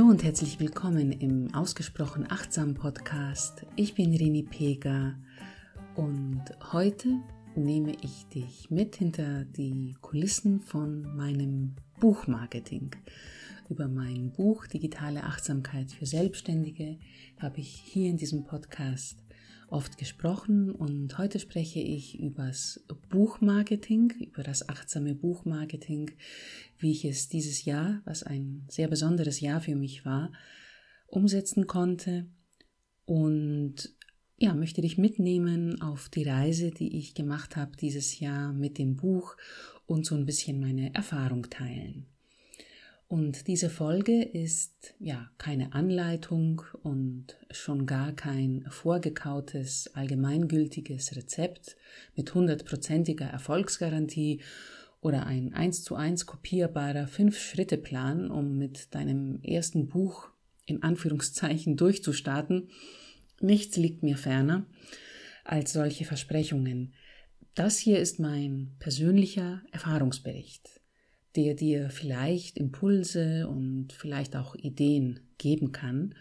Hallo und herzlich willkommen im Ausgesprochen Achtsam Podcast. Ich bin Rini Pega und heute nehme ich dich mit hinter die Kulissen von meinem Buchmarketing. Über mein Buch Digitale Achtsamkeit für Selbstständige habe ich hier in diesem Podcast oft gesprochen und heute spreche ich übers Buchmarketing, über das achtsame Buchmarketing, wie ich es dieses Jahr, was ein sehr besonderes Jahr für mich war, umsetzen konnte und ja, möchte dich mitnehmen auf die Reise, die ich gemacht habe dieses Jahr mit dem Buch und so ein bisschen meine Erfahrung teilen. Und diese Folge ist ja keine Anleitung und schon gar kein vorgekautes, allgemeingültiges Rezept mit hundertprozentiger Erfolgsgarantie oder ein eins zu eins kopierbarer Fünf-Schritte-Plan, um mit deinem ersten Buch in Anführungszeichen durchzustarten. Nichts liegt mir ferner als solche Versprechungen. Das hier ist mein persönlicher Erfahrungsbericht der dir vielleicht Impulse und vielleicht auch Ideen geben kann,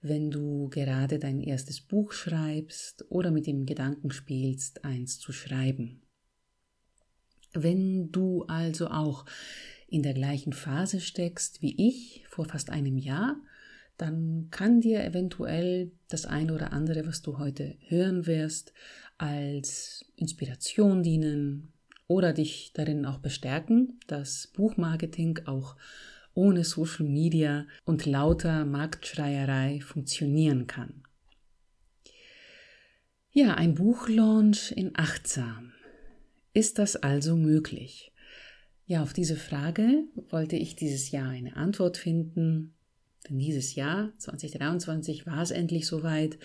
wenn du gerade dein erstes Buch schreibst oder mit dem Gedanken spielst, eins zu schreiben. Wenn du also auch in der gleichen Phase steckst wie ich vor fast einem Jahr, dann kann dir eventuell das eine oder andere, was du heute hören wirst, als Inspiration dienen, oder dich darin auch bestärken, dass Buchmarketing auch ohne Social Media und lauter Marktschreierei funktionieren kann. Ja, ein Buchlaunch in achtsam. Ist das also möglich? Ja, auf diese Frage wollte ich dieses Jahr eine Antwort finden, denn dieses Jahr 2023 war es endlich soweit.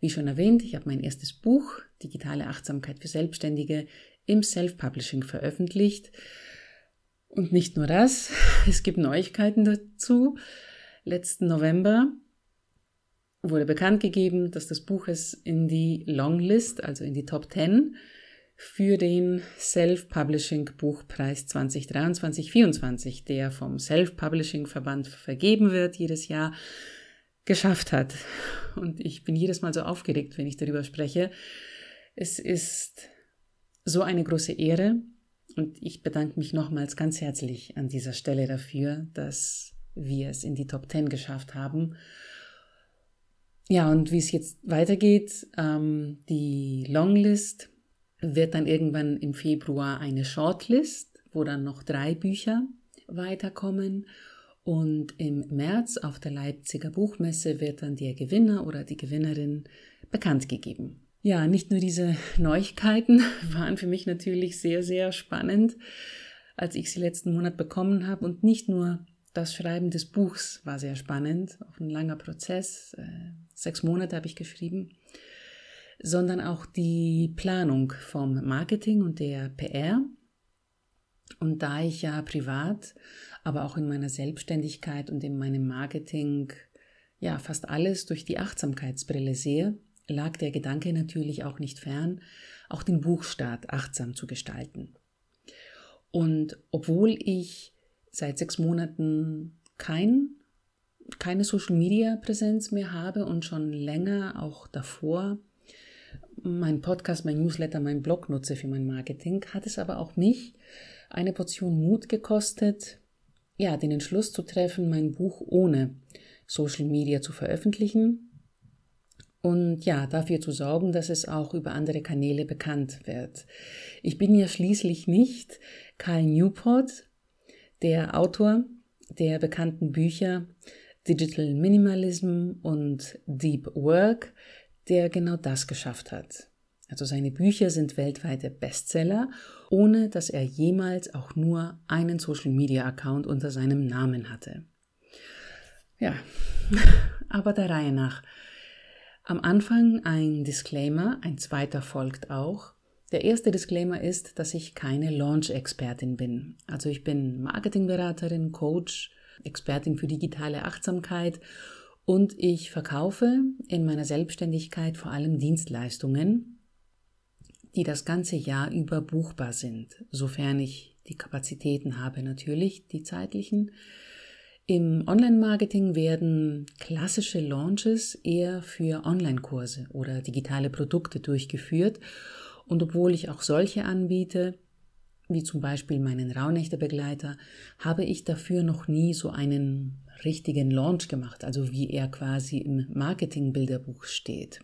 Wie schon erwähnt, ich habe mein erstes Buch Digitale Achtsamkeit für Selbstständige im Self-Publishing veröffentlicht. Und nicht nur das, es gibt Neuigkeiten dazu. Letzten November wurde bekannt gegeben, dass das Buch es in die Longlist, also in die Top 10 für den Self-Publishing Buchpreis 2023-24, der vom Self-Publishing Verband vergeben wird jedes Jahr, geschafft hat. Und ich bin jedes Mal so aufgeregt, wenn ich darüber spreche. Es ist so eine große Ehre und ich bedanke mich nochmals ganz herzlich an dieser Stelle dafür, dass wir es in die Top 10 geschafft haben. Ja, und wie es jetzt weitergeht, ähm, die Longlist wird dann irgendwann im Februar eine Shortlist, wo dann noch drei Bücher weiterkommen. Und im März auf der Leipziger Buchmesse wird dann der Gewinner oder die Gewinnerin bekannt gegeben. Ja, nicht nur diese Neuigkeiten waren für mich natürlich sehr, sehr spannend, als ich sie letzten Monat bekommen habe. Und nicht nur das Schreiben des Buchs war sehr spannend, auch ein langer Prozess, äh, sechs Monate habe ich geschrieben, sondern auch die Planung vom Marketing und der PR. Und da ich ja privat, aber auch in meiner Selbstständigkeit und in meinem Marketing ja fast alles durch die Achtsamkeitsbrille sehe, lag der Gedanke natürlich auch nicht fern, auch den Buchstart achtsam zu gestalten. Und obwohl ich seit sechs Monaten kein, keine Social-Media-Präsenz mehr habe und schon länger auch davor mein Podcast, mein Newsletter, mein Blog nutze für mein Marketing, hat es aber auch mich eine Portion Mut gekostet, ja, den Entschluss zu treffen, mein Buch ohne Social Media zu veröffentlichen und ja, dafür zu sorgen, dass es auch über andere Kanäle bekannt wird. Ich bin ja schließlich nicht Karl Newport, der Autor der bekannten Bücher Digital Minimalism und Deep Work, der genau das geschafft hat. Also seine Bücher sind weltweite Bestseller, ohne dass er jemals auch nur einen Social-Media-Account unter seinem Namen hatte. Ja, aber der Reihe nach. Am Anfang ein Disclaimer, ein zweiter folgt auch. Der erste Disclaimer ist, dass ich keine Launch-Expertin bin. Also ich bin Marketingberaterin, Coach, Expertin für digitale Achtsamkeit und ich verkaufe in meiner Selbstständigkeit vor allem Dienstleistungen, die das ganze Jahr über buchbar sind, sofern ich die Kapazitäten habe natürlich, die zeitlichen. Im Online-Marketing werden klassische Launches eher für Online-Kurse oder digitale Produkte durchgeführt. Und obwohl ich auch solche anbiete, wie zum Beispiel meinen Rauhnächte-Begleiter, habe ich dafür noch nie so einen richtigen Launch gemacht, also wie er quasi im Marketing-Bilderbuch steht.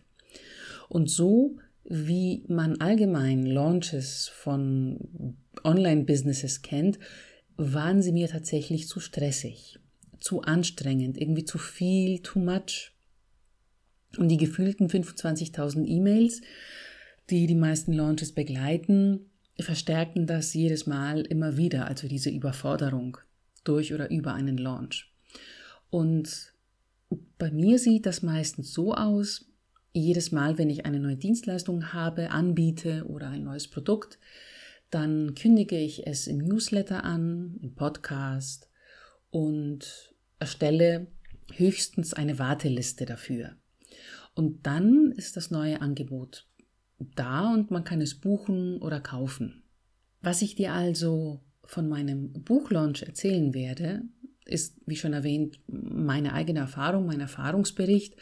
Und so wie man allgemein Launches von Online-Businesses kennt, waren sie mir tatsächlich zu stressig, zu anstrengend, irgendwie zu viel, too much. Und die gefühlten 25.000 E-Mails, die die meisten Launches begleiten, verstärken das jedes Mal immer wieder, also diese Überforderung durch oder über einen Launch. Und bei mir sieht das meistens so aus, jedes Mal, wenn ich eine neue Dienstleistung habe, anbiete oder ein neues Produkt, dann kündige ich es im Newsletter an, im Podcast und erstelle höchstens eine Warteliste dafür. Und dann ist das neue Angebot da und man kann es buchen oder kaufen. Was ich dir also von meinem Buchlaunch erzählen werde, ist, wie schon erwähnt, meine eigene Erfahrung, mein Erfahrungsbericht.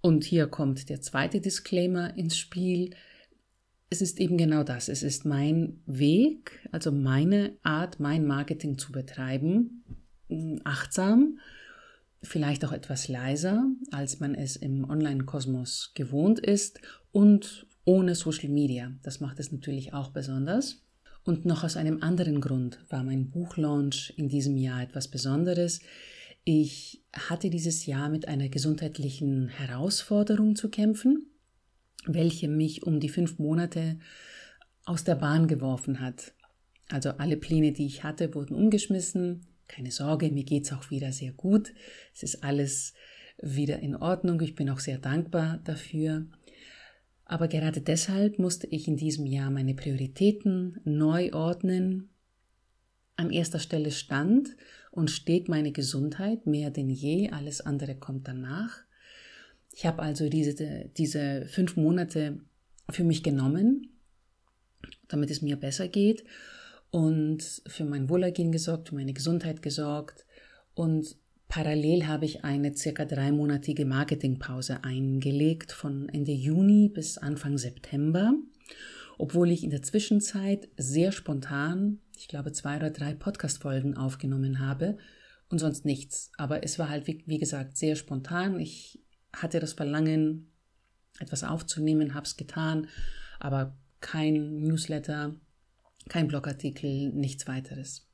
Und hier kommt der zweite Disclaimer ins Spiel. Es ist eben genau das. Es ist mein Weg, also meine Art, mein Marketing zu betreiben, achtsam, vielleicht auch etwas leiser, als man es im Online-Kosmos gewohnt ist und ohne Social Media. Das macht es natürlich auch besonders. Und noch aus einem anderen Grund war mein Buchlaunch in diesem Jahr etwas Besonderes. Ich hatte dieses Jahr mit einer gesundheitlichen Herausforderung zu kämpfen, welche mich um die fünf Monate aus der Bahn geworfen hat. Also alle Pläne, die ich hatte, wurden umgeschmissen. Keine Sorge, mir geht's auch wieder sehr gut. Es ist alles wieder in Ordnung. Ich bin auch sehr dankbar dafür. Aber gerade deshalb musste ich in diesem Jahr meine Prioritäten neu ordnen. An erster Stelle stand und steht meine Gesundheit mehr denn je, alles andere kommt danach. Ich habe also diese, diese fünf Monate für mich genommen, damit es mir besser geht und für mein Wohlergehen gesorgt, für meine Gesundheit gesorgt und Parallel habe ich eine circa dreimonatige Marketingpause eingelegt von Ende Juni bis Anfang September, obwohl ich in der Zwischenzeit sehr spontan, ich glaube zwei oder drei Podcast-Folgen aufgenommen habe und sonst nichts. Aber es war halt, wie, gesagt, sehr spontan. Ich hatte das Verlangen, etwas aufzunehmen, habe es getan, aber kein Newsletter, kein Blogartikel, nichts weiteres.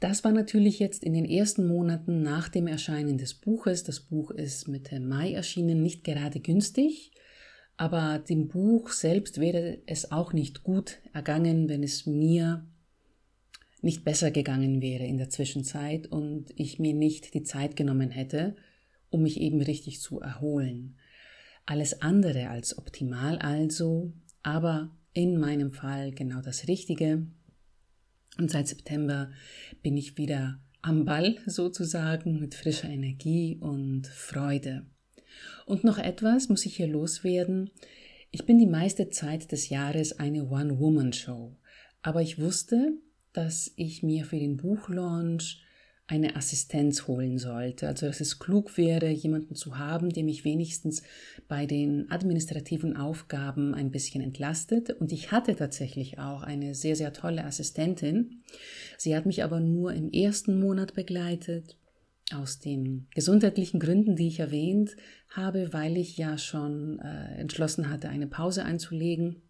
Das war natürlich jetzt in den ersten Monaten nach dem Erscheinen des Buches. Das Buch ist Mitte Mai erschienen, nicht gerade günstig, aber dem Buch selbst wäre es auch nicht gut ergangen, wenn es mir nicht besser gegangen wäre in der Zwischenzeit und ich mir nicht die Zeit genommen hätte, um mich eben richtig zu erholen. Alles andere als optimal also, aber in meinem Fall genau das Richtige, und seit September bin ich wieder am Ball sozusagen mit frischer Energie und Freude. Und noch etwas muss ich hier loswerden. Ich bin die meiste Zeit des Jahres eine One-Woman-Show. Aber ich wusste, dass ich mir für den Buchlaunch eine Assistenz holen sollte. Also dass es klug wäre, jemanden zu haben, der mich wenigstens bei den administrativen Aufgaben ein bisschen entlastet. Und ich hatte tatsächlich auch eine sehr, sehr tolle Assistentin. Sie hat mich aber nur im ersten Monat begleitet. Aus den gesundheitlichen Gründen, die ich erwähnt habe, weil ich ja schon äh, entschlossen hatte, eine Pause einzulegen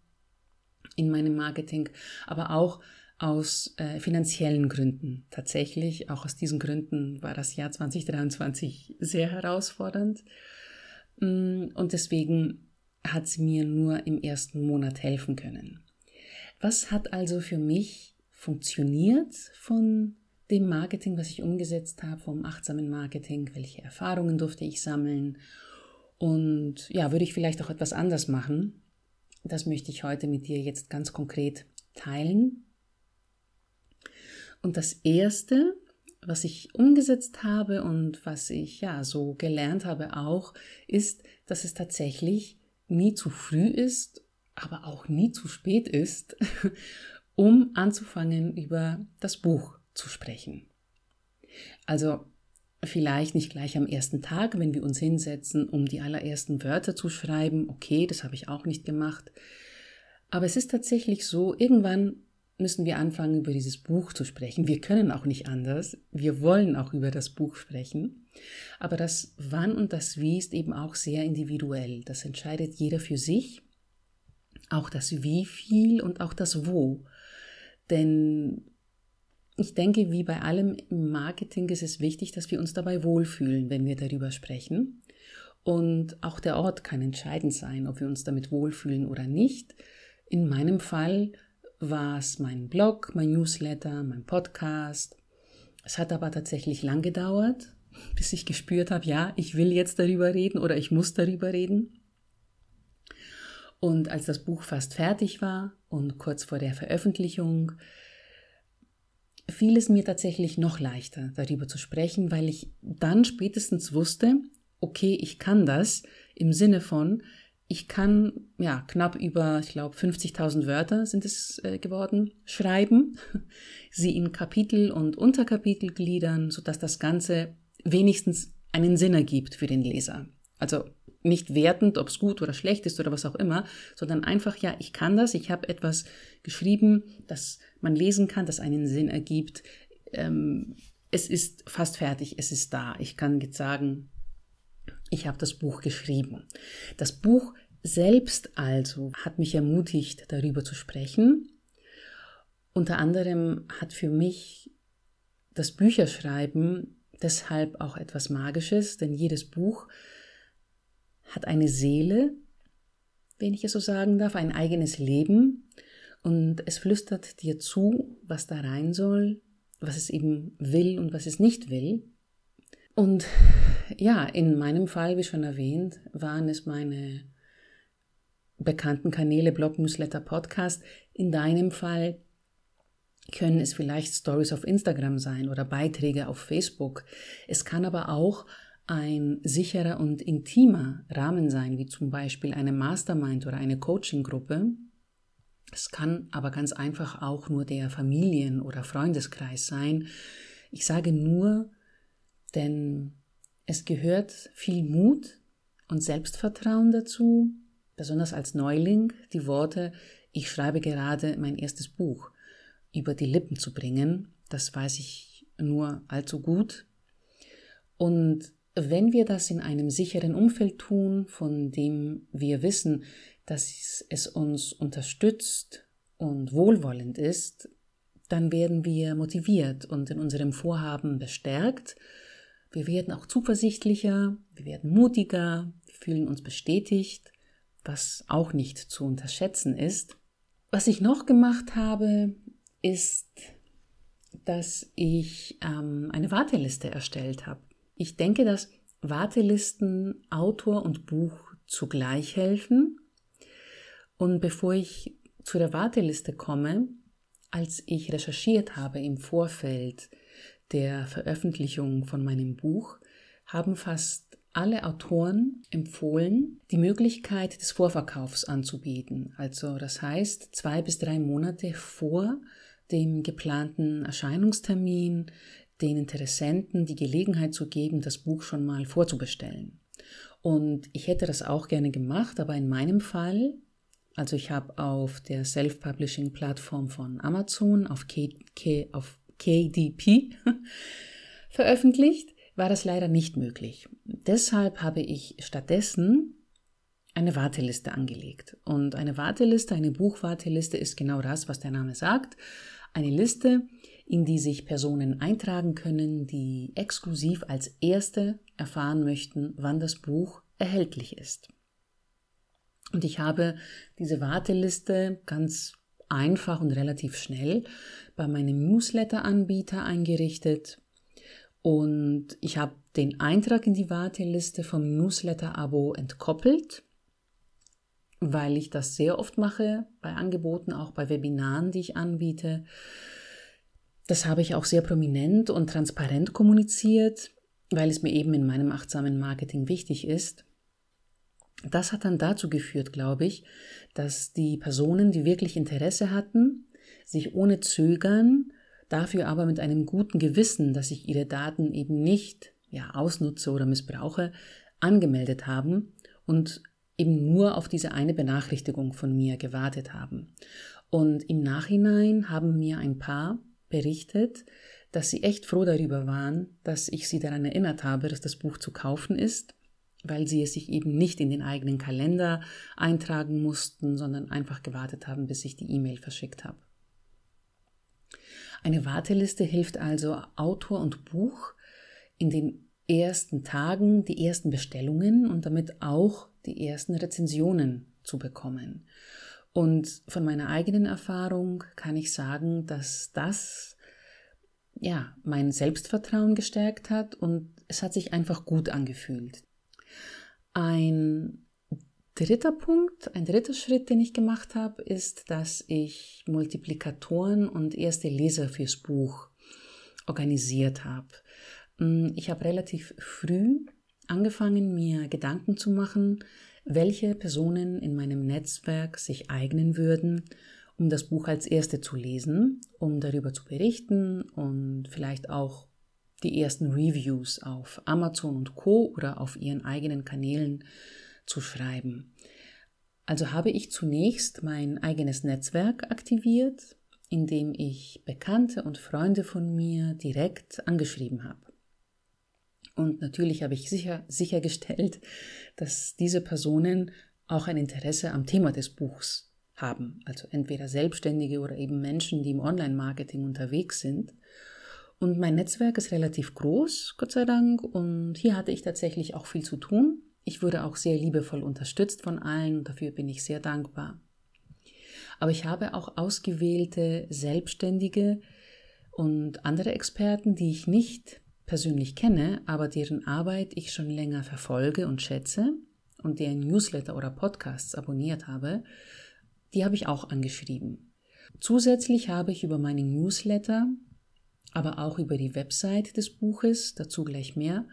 in meinem Marketing, aber auch aus äh, finanziellen Gründen. Tatsächlich, auch aus diesen Gründen war das Jahr 2023 sehr herausfordernd. Mm, und deswegen hat sie mir nur im ersten Monat helfen können. Was hat also für mich funktioniert von dem Marketing, was ich umgesetzt habe, vom achtsamen Marketing? Welche Erfahrungen durfte ich sammeln? Und ja, würde ich vielleicht auch etwas anders machen? Das möchte ich heute mit dir jetzt ganz konkret teilen. Und das Erste, was ich umgesetzt habe und was ich ja so gelernt habe auch, ist, dass es tatsächlich nie zu früh ist, aber auch nie zu spät ist, um anzufangen, über das Buch zu sprechen. Also vielleicht nicht gleich am ersten Tag, wenn wir uns hinsetzen, um die allerersten Wörter zu schreiben. Okay, das habe ich auch nicht gemacht. Aber es ist tatsächlich so, irgendwann müssen wir anfangen, über dieses Buch zu sprechen. Wir können auch nicht anders. Wir wollen auch über das Buch sprechen. Aber das Wann und das Wie ist eben auch sehr individuell. Das entscheidet jeder für sich. Auch das Wie viel und auch das Wo. Denn ich denke, wie bei allem im Marketing ist es wichtig, dass wir uns dabei wohlfühlen, wenn wir darüber sprechen. Und auch der Ort kann entscheidend sein, ob wir uns damit wohlfühlen oder nicht. In meinem Fall war es mein Blog, mein Newsletter, mein Podcast. Es hat aber tatsächlich lang gedauert, bis ich gespürt habe, ja, ich will jetzt darüber reden oder ich muss darüber reden. Und als das Buch fast fertig war und kurz vor der Veröffentlichung, fiel es mir tatsächlich noch leichter, darüber zu sprechen, weil ich dann spätestens wusste, okay, ich kann das im Sinne von, ich kann ja knapp über, ich glaube, 50.000 Wörter sind es äh, geworden, schreiben, sie in Kapitel und Unterkapitel gliedern, sodass das Ganze wenigstens einen Sinn ergibt für den Leser. Also nicht wertend, ob es gut oder schlecht ist oder was auch immer, sondern einfach, ja, ich kann das, ich habe etwas geschrieben, das man lesen kann, das einen Sinn ergibt. Ähm, es ist fast fertig, es ist da. Ich kann jetzt sagen, ich habe das Buch geschrieben. Das Buch selbst also hat mich ermutigt, darüber zu sprechen. Unter anderem hat für mich das Bücherschreiben deshalb auch etwas Magisches, denn jedes Buch hat eine Seele, wenn ich es so sagen darf, ein eigenes Leben und es flüstert dir zu, was da rein soll, was es eben will und was es nicht will. Und ja, in meinem Fall, wie schon erwähnt, waren es meine bekannten Kanäle, Blog, Newsletter, Podcast. In deinem Fall können es vielleicht Stories auf Instagram sein oder Beiträge auf Facebook. Es kann aber auch ein sicherer und intimer Rahmen sein, wie zum Beispiel eine Mastermind oder eine Coaching-Gruppe. Es kann aber ganz einfach auch nur der Familien- oder Freundeskreis sein. Ich sage nur, denn es gehört viel Mut und Selbstvertrauen dazu, besonders als Neuling, die Worte, ich schreibe gerade mein erstes Buch, über die Lippen zu bringen. Das weiß ich nur allzu gut. Und wenn wir das in einem sicheren Umfeld tun, von dem wir wissen, dass es uns unterstützt und wohlwollend ist, dann werden wir motiviert und in unserem Vorhaben bestärkt wir werden auch zuversichtlicher, wir werden mutiger, wir fühlen uns bestätigt, was auch nicht zu unterschätzen ist. Was ich noch gemacht habe, ist, dass ich ähm, eine Warteliste erstellt habe. Ich denke, dass Wartelisten Autor und Buch zugleich helfen. Und bevor ich zu der Warteliste komme, als ich recherchiert habe im Vorfeld, der Veröffentlichung von meinem Buch haben fast alle Autoren empfohlen, die Möglichkeit des Vorverkaufs anzubieten. Also das heißt, zwei bis drei Monate vor dem geplanten Erscheinungstermin den Interessenten die Gelegenheit zu geben, das Buch schon mal vorzubestellen. Und ich hätte das auch gerne gemacht, aber in meinem Fall, also ich habe auf der Self-Publishing-Plattform von Amazon, auf, K auf KDP veröffentlicht, war das leider nicht möglich. Deshalb habe ich stattdessen eine Warteliste angelegt. Und eine Warteliste, eine Buchwarteliste ist genau das, was der Name sagt. Eine Liste, in die sich Personen eintragen können, die exklusiv als Erste erfahren möchten, wann das Buch erhältlich ist. Und ich habe diese Warteliste ganz einfach und relativ schnell bei meinem Newsletter-Anbieter eingerichtet und ich habe den Eintrag in die Warteliste vom Newsletter-Abo entkoppelt, weil ich das sehr oft mache bei Angeboten, auch bei Webinaren, die ich anbiete. Das habe ich auch sehr prominent und transparent kommuniziert, weil es mir eben in meinem achtsamen Marketing wichtig ist. Das hat dann dazu geführt, glaube ich, dass die Personen, die wirklich Interesse hatten, sich ohne Zögern dafür aber mit einem guten Gewissen, dass ich ihre Daten eben nicht ja, ausnutze oder missbrauche, angemeldet haben und eben nur auf diese eine Benachrichtigung von mir gewartet haben. Und im Nachhinein haben mir ein paar berichtet, dass sie echt froh darüber waren, dass ich sie daran erinnert habe, dass das Buch zu kaufen ist, weil sie es sich eben nicht in den eigenen Kalender eintragen mussten, sondern einfach gewartet haben, bis ich die E-Mail verschickt habe. Eine Warteliste hilft also Autor und Buch in den ersten Tagen die ersten Bestellungen und damit auch die ersten Rezensionen zu bekommen. Und von meiner eigenen Erfahrung kann ich sagen, dass das ja mein Selbstvertrauen gestärkt hat und es hat sich einfach gut angefühlt. Ein dritter Punkt, ein dritter Schritt, den ich gemacht habe, ist, dass ich Multiplikatoren und erste Leser fürs Buch organisiert habe. Mm, ich habe relativ früh angefangen, mir Gedanken zu machen, welche Personen in meinem Netzwerk sich eignen würden, um das Buch als erste zu lesen, um darüber zu berichten und vielleicht auch die ersten Reviews auf Amazon und Co oder auf ihren eigenen Kanälen zu schreiben. Also habe ich zunächst mein eigenes Netzwerk aktiviert, indem ich Bekannte und Freunde von mir direkt angeschrieben habe. Und natürlich habe ich sicher, sichergestellt, dass diese Personen auch ein Interesse am Thema des Buchs haben. Also entweder Selbstständige oder eben Menschen, die im Online-Marketing unterwegs sind. Und mein Netzwerk ist relativ groß, Gott sei Dank. Und hier hatte ich tatsächlich auch viel zu tun. Ich wurde auch sehr liebevoll unterstützt von allen. Dafür bin ich sehr dankbar. Aber ich habe auch ausgewählte Selbstständige und andere Experten, die ich nicht persönlich kenne, aber deren Arbeit ich schon länger verfolge und schätze und deren Newsletter oder Podcasts abonniert habe, die habe ich auch angeschrieben. Zusätzlich habe ich über meinen Newsletter, aber auch über die Website des Buches, dazu gleich mehr,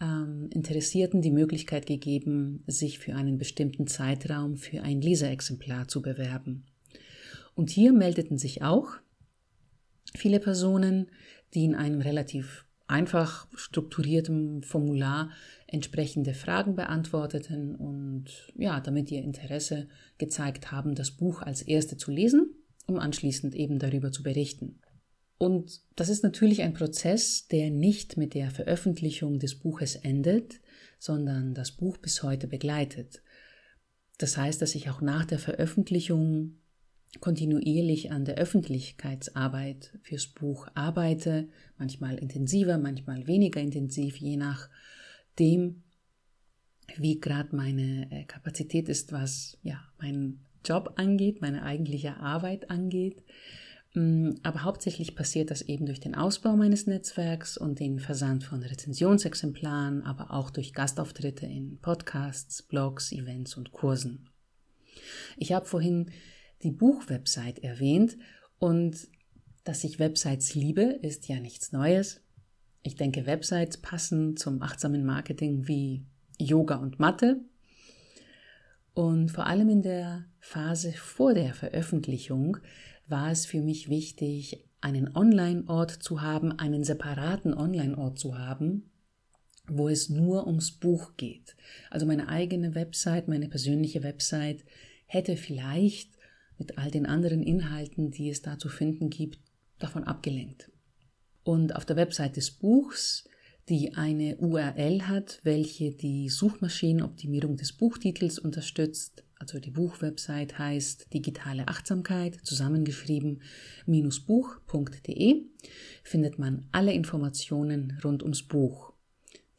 ähm, Interessierten die Möglichkeit gegeben, sich für einen bestimmten Zeitraum für ein Leserexemplar zu bewerben. Und hier meldeten sich auch viele Personen, die in einem relativ einfach strukturiertem Formular entsprechende Fragen beantworteten und ja, damit ihr Interesse gezeigt haben, das Buch als erste zu lesen, um anschließend eben darüber zu berichten. Und das ist natürlich ein Prozess, der nicht mit der Veröffentlichung des Buches endet, sondern das Buch bis heute begleitet. Das heißt, dass ich auch nach der Veröffentlichung kontinuierlich an der Öffentlichkeitsarbeit fürs Buch arbeite, manchmal intensiver, manchmal weniger intensiv, je nachdem, wie gerade meine äh, Kapazität ist, was ja meinen Job angeht, meine eigentliche Arbeit angeht. Mm, aber hauptsächlich passiert das eben durch den Ausbau meines Netzwerks und den Versand von Rezensionsexemplaren, aber auch durch Gastauftritte in Podcasts, Blogs, Events und Kursen. Ich habe vorhin die Buchwebsite erwähnt und dass ich Websites liebe, ist ja nichts Neues. Ich denke, Websites passen zum achtsamen Marketing wie Yoga und Mathe. Und vor allem in der Phase vor der Veröffentlichung war es für mich wichtig, einen Online-Ort zu haben, einen separaten Online-Ort zu haben, wo es nur ums Buch geht. Also meine eigene Website, meine persönliche Website hätte vielleicht mit all den anderen Inhalten, die es da zu finden gibt, davon abgelenkt. Und auf der Website des Buchs, die eine URL hat, welche die Suchmaschinenoptimierung des Buchtitels unterstützt, also die Buchwebsite heißt Digitale Achtsamkeit, zusammengeschrieben, minusbuch.de, findet man alle Informationen rund ums Buch.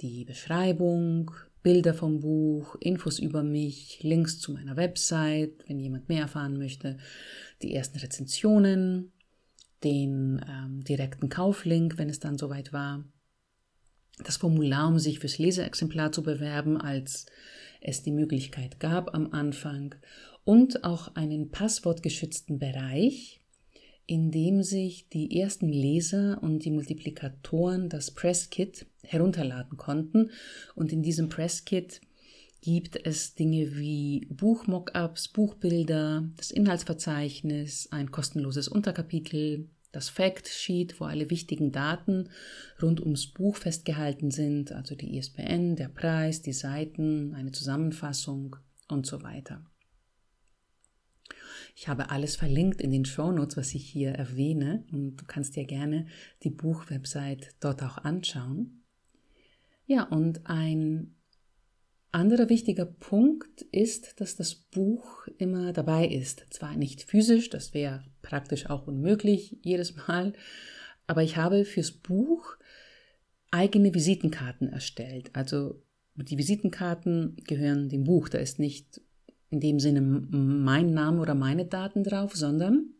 Die Beschreibung, Bilder vom Buch, Infos über mich, Links zu meiner Website, wenn jemand mehr erfahren möchte, die ersten Rezensionen, den ähm, direkten Kauflink, wenn es dann soweit war, das Formular, um sich fürs Leseexemplar zu bewerben, als es die Möglichkeit gab am Anfang, und auch einen passwortgeschützten Bereich, in dem sich die ersten Leser und die Multiplikatoren das Presskit herunterladen konnten. Und in diesem Presskit gibt es Dinge wie Buchmockups, Buchbilder, das Inhaltsverzeichnis, ein kostenloses Unterkapitel, das Fact Sheet, wo alle wichtigen Daten rund ums Buch festgehalten sind, also die ISBN, der Preis, die Seiten, eine Zusammenfassung und so weiter. Ich habe alles verlinkt in den Shownotes, was ich hier erwähne und du kannst dir gerne die Buchwebsite dort auch anschauen. Ja, und ein anderer wichtiger Punkt ist, dass das Buch immer dabei ist. Zwar nicht physisch, das wäre praktisch auch unmöglich jedes Mal, aber ich habe fürs Buch eigene Visitenkarten erstellt. Also die Visitenkarten gehören dem Buch. Da ist nicht in dem Sinne mein Name oder meine Daten drauf, sondern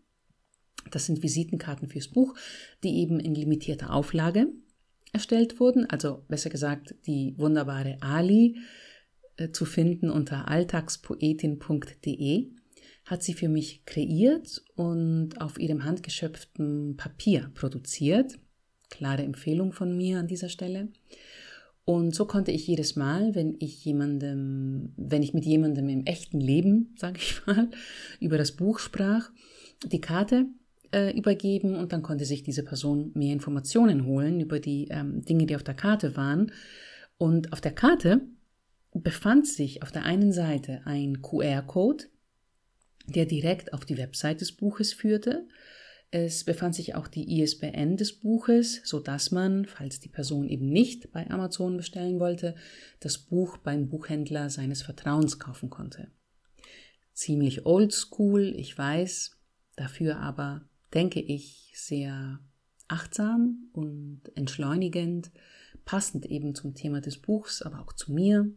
das sind Visitenkarten fürs Buch, die eben in limitierter Auflage erstellt wurden. Also besser gesagt, die wunderbare Ali äh, zu finden unter alltagspoetin.de hat sie für mich kreiert und auf ihrem handgeschöpften Papier produziert. Klare Empfehlung von mir an dieser Stelle. Und so konnte ich jedes Mal, wenn ich jemandem, wenn ich mit jemandem im echten Leben, sage ich mal, über das Buch sprach, die Karte äh, übergeben und dann konnte sich diese Person mehr Informationen holen über die ähm, Dinge, die auf der Karte waren. Und auf der Karte befand sich auf der einen Seite ein QR-Code, der direkt auf die Website des Buches führte es befand sich auch die ISBN des Buches, so dass man, falls die Person eben nicht bei Amazon bestellen wollte, das Buch beim Buchhändler seines Vertrauens kaufen konnte. Ziemlich oldschool, ich weiß, dafür aber, denke ich, sehr achtsam und entschleunigend, passend eben zum Thema des Buchs, aber auch zu mir.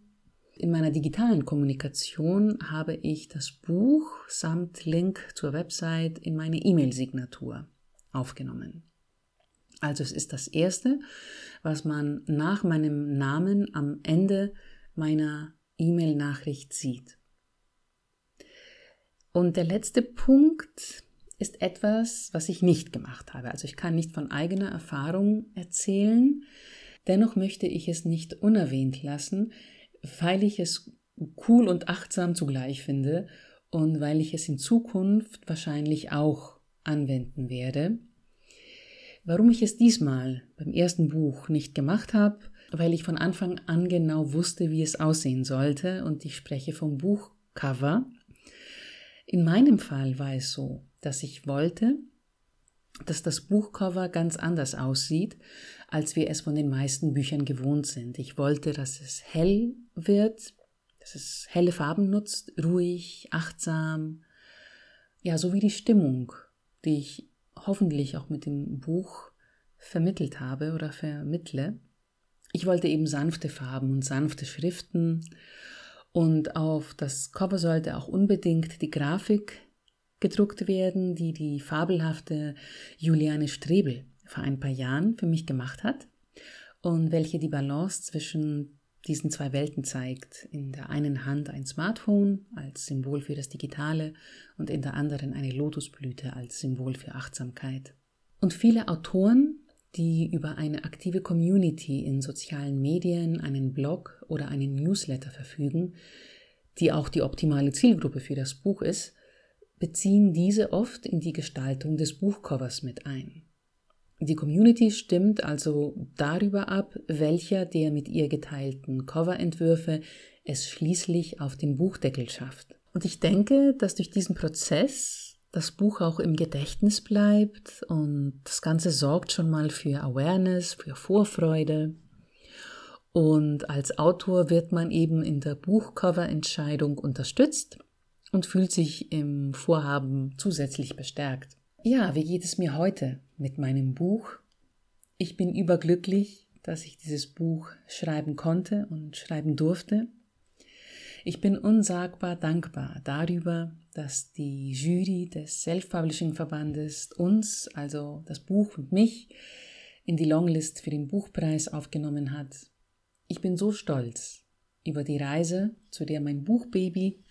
In meiner digitalen Kommunikation habe ich das Buch samt Link zur Website in meine E-Mail-Signatur aufgenommen. Also es ist das Erste, was man nach meinem Namen am Ende meiner E-Mail-Nachricht sieht. Und der letzte Punkt ist etwas, was ich nicht gemacht habe. Also ich kann nicht von eigener Erfahrung erzählen. Dennoch möchte ich es nicht unerwähnt lassen, weil ich es cool und achtsam zugleich finde und weil ich es in Zukunft wahrscheinlich auch anwenden werde. Warum ich es diesmal beim ersten Buch nicht gemacht habe, weil ich von Anfang an genau wusste, wie es aussehen sollte und ich spreche vom Buchcover. In meinem Fall war es so, dass ich wollte, dass das Buchcover ganz anders aussieht, als wir es von den meisten Büchern gewohnt sind. Ich wollte, dass es hell wird, dass es helle Farben nutzt, ruhig, achtsam, ja, so wie die Stimmung, die ich hoffentlich auch mit dem Buch vermittelt habe oder vermittle. Ich wollte eben sanfte Farben und sanfte Schriften und auf das Cover sollte auch unbedingt die Grafik gedruckt werden, die die fabelhafte Juliane Strebel vor ein paar Jahren für mich gemacht hat und welche die Balance zwischen diesen zwei Welten zeigt. In der einen Hand ein Smartphone als Symbol für das Digitale und in der anderen eine Lotusblüte als Symbol für Achtsamkeit. Und viele Autoren, die über eine aktive Community in sozialen Medien, einen Blog oder einen Newsletter verfügen, die auch die optimale Zielgruppe für das Buch ist, beziehen diese oft in die Gestaltung des Buchcovers mit ein. Die Community stimmt also darüber ab, welcher der mit ihr geteilten Coverentwürfe es schließlich auf den Buchdeckel schafft. Und ich denke, dass durch diesen Prozess das Buch auch im Gedächtnis bleibt und das Ganze sorgt schon mal für Awareness, für Vorfreude. Und als Autor wird man eben in der Buchcoverentscheidung unterstützt und fühlt sich im Vorhaben zusätzlich bestärkt. Ja, wie geht es mir heute mit meinem Buch? Ich bin überglücklich, dass ich dieses Buch schreiben konnte und schreiben durfte. Ich bin unsagbar dankbar darüber, dass die Jury des Self-Publishing-Verbandes uns, also das Buch und mich, in die Longlist für den Buchpreis aufgenommen hat. Ich bin so stolz über die Reise, zu der mein Buchbaby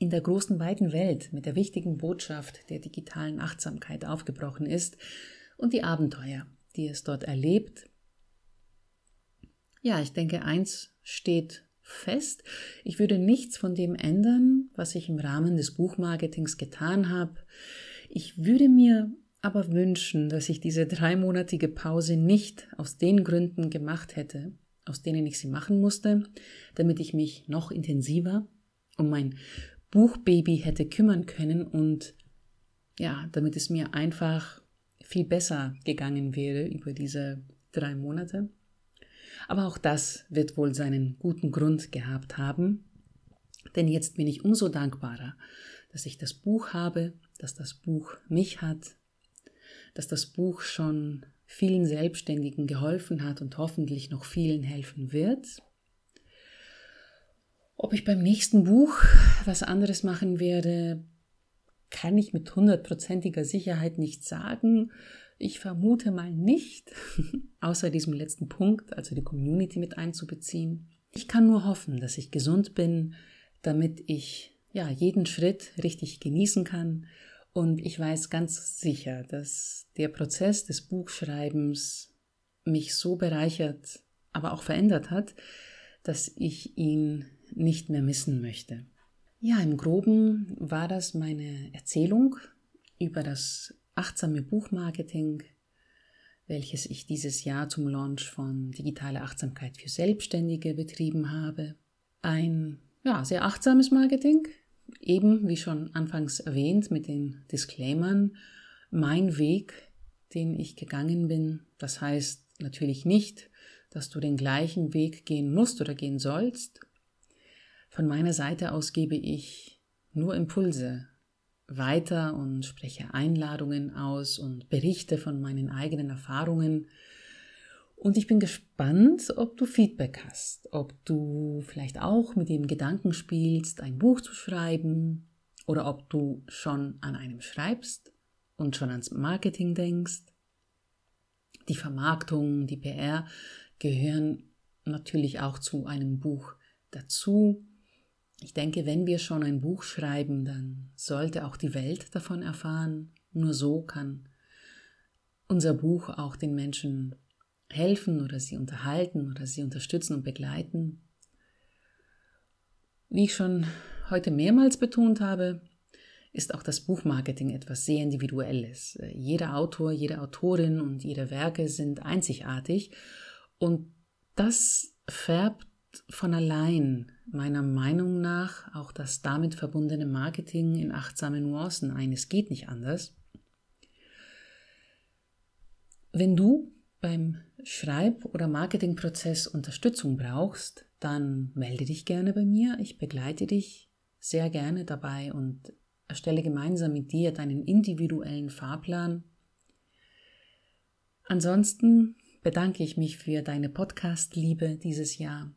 in der großen weiten Welt mit der wichtigen Botschaft der digitalen Achtsamkeit aufgebrochen ist und die Abenteuer, die es dort erlebt. Ja, ich denke, eins steht fest. Ich würde nichts von dem ändern, was ich im Rahmen des Buchmarketings getan habe. Ich würde mir aber wünschen, dass ich diese dreimonatige Pause nicht aus den Gründen gemacht hätte, aus denen ich sie machen musste, damit ich mich noch intensiver um mein Buchbaby hätte kümmern können und ja, damit es mir einfach viel besser gegangen wäre über diese drei Monate. Aber auch das wird wohl seinen guten Grund gehabt haben, denn jetzt bin ich umso dankbarer, dass ich das Buch habe, dass das Buch mich hat, dass das Buch schon vielen Selbstständigen geholfen hat und hoffentlich noch vielen helfen wird. Ob ich beim nächsten Buch was anderes machen werde, kann ich mit hundertprozentiger Sicherheit nicht sagen. Ich vermute mal nicht, außer diesem letzten Punkt, also die Community mit einzubeziehen. Ich kann nur hoffen, dass ich gesund bin, damit ich ja jeden Schritt richtig genießen kann und ich weiß ganz sicher, dass der Prozess des Buchschreibens mich so bereichert, aber auch verändert hat, dass ich ihn nicht mehr missen möchte. Ja, im groben war das meine Erzählung über das achtsame Buchmarketing, welches ich dieses Jahr zum Launch von Digitale Achtsamkeit für Selbstständige betrieben habe. Ein ja, sehr achtsames Marketing, eben wie schon anfangs erwähnt mit den Disclaimern, mein Weg, den ich gegangen bin. Das heißt natürlich nicht, dass du den gleichen Weg gehen musst oder gehen sollst. Von meiner Seite aus gebe ich nur Impulse weiter und spreche Einladungen aus und berichte von meinen eigenen Erfahrungen und ich bin gespannt, ob du Feedback hast, ob du vielleicht auch mit dem Gedanken spielst, ein Buch zu schreiben oder ob du schon an einem schreibst und schon ans Marketing denkst. Die Vermarktung, die PR gehören natürlich auch zu einem Buch dazu. Ich denke, wenn wir schon ein Buch schreiben, dann sollte auch die Welt davon erfahren. Nur so kann unser Buch auch den Menschen helfen oder sie unterhalten oder sie unterstützen und begleiten. Wie ich schon heute mehrmals betont habe, ist auch das Buchmarketing etwas sehr Individuelles. Jeder Autor, jede Autorin und ihre Werke sind einzigartig und das färbt von allein meiner Meinung nach auch das damit verbundene Marketing in achtsame Nuancen ein. Es geht nicht anders. Wenn du beim Schreib- oder Marketingprozess Unterstützung brauchst, dann melde dich gerne bei mir. Ich begleite dich sehr gerne dabei und erstelle gemeinsam mit dir deinen individuellen Fahrplan. Ansonsten bedanke ich mich für deine Podcast-Liebe dieses Jahr.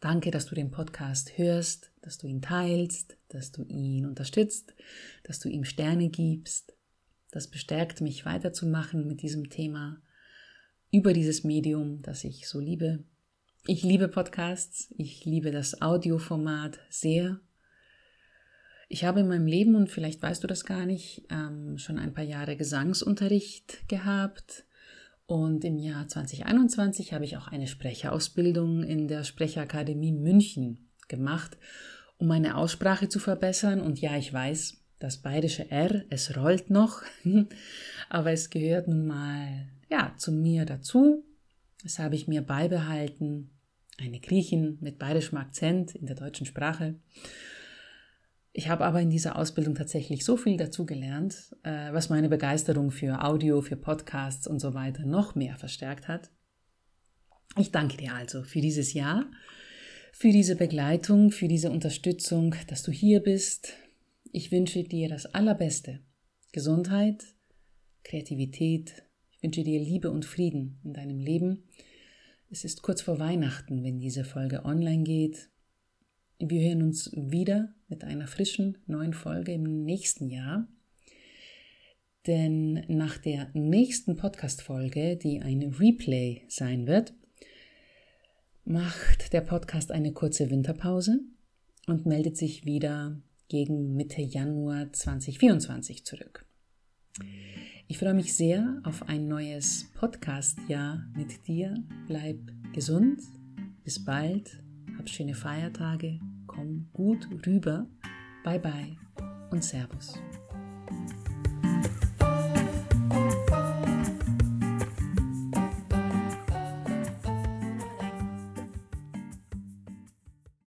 Danke, dass du den Podcast hörst, dass du ihn teilst, dass du ihn unterstützt, dass du ihm Sterne gibst. Das bestärkt mich weiterzumachen mit diesem Thema über dieses Medium, das ich so liebe. Ich liebe Podcasts, ich liebe das Audioformat sehr. Ich habe in meinem Leben, und vielleicht weißt du das gar nicht, ähm, schon ein paar Jahre Gesangsunterricht gehabt. Und im Jahr 2021 habe ich auch eine Sprecherausbildung in der Sprecherakademie München gemacht, um meine Aussprache zu verbessern. Und ja, ich weiß, das bayerische R, es rollt noch, aber es gehört nun mal ja, zu mir dazu. Das habe ich mir beibehalten. Eine Griechin mit bayerischem Akzent in der deutschen Sprache. Ich habe aber in dieser Ausbildung tatsächlich so viel dazugelernt, äh, was meine Begeisterung für Audio, für Podcasts und so weiter noch mehr verstärkt hat. Ich danke dir also für dieses Jahr, für diese Begleitung, für diese Unterstützung, dass du hier bist. Ich wünsche dir das Allerbeste. Gesundheit, Kreativität, ich wünsche dir Liebe und Frieden in deinem Leben. Es ist kurz vor Weihnachten, wenn diese Folge online geht. Wir hören uns wieder mit einer frischen neuen Folge im nächsten Jahr. Denn nach der nächsten Podcast-Folge, die eine Replay sein wird, macht der Podcast eine kurze Winterpause und meldet sich wieder gegen Mitte Januar 2024 zurück. Ich freue mich sehr auf ein neues Podcast-Jahr mit dir. Bleib gesund. Bis bald hab schöne Feiertage, komm gut rüber, bye bye. Und Servus.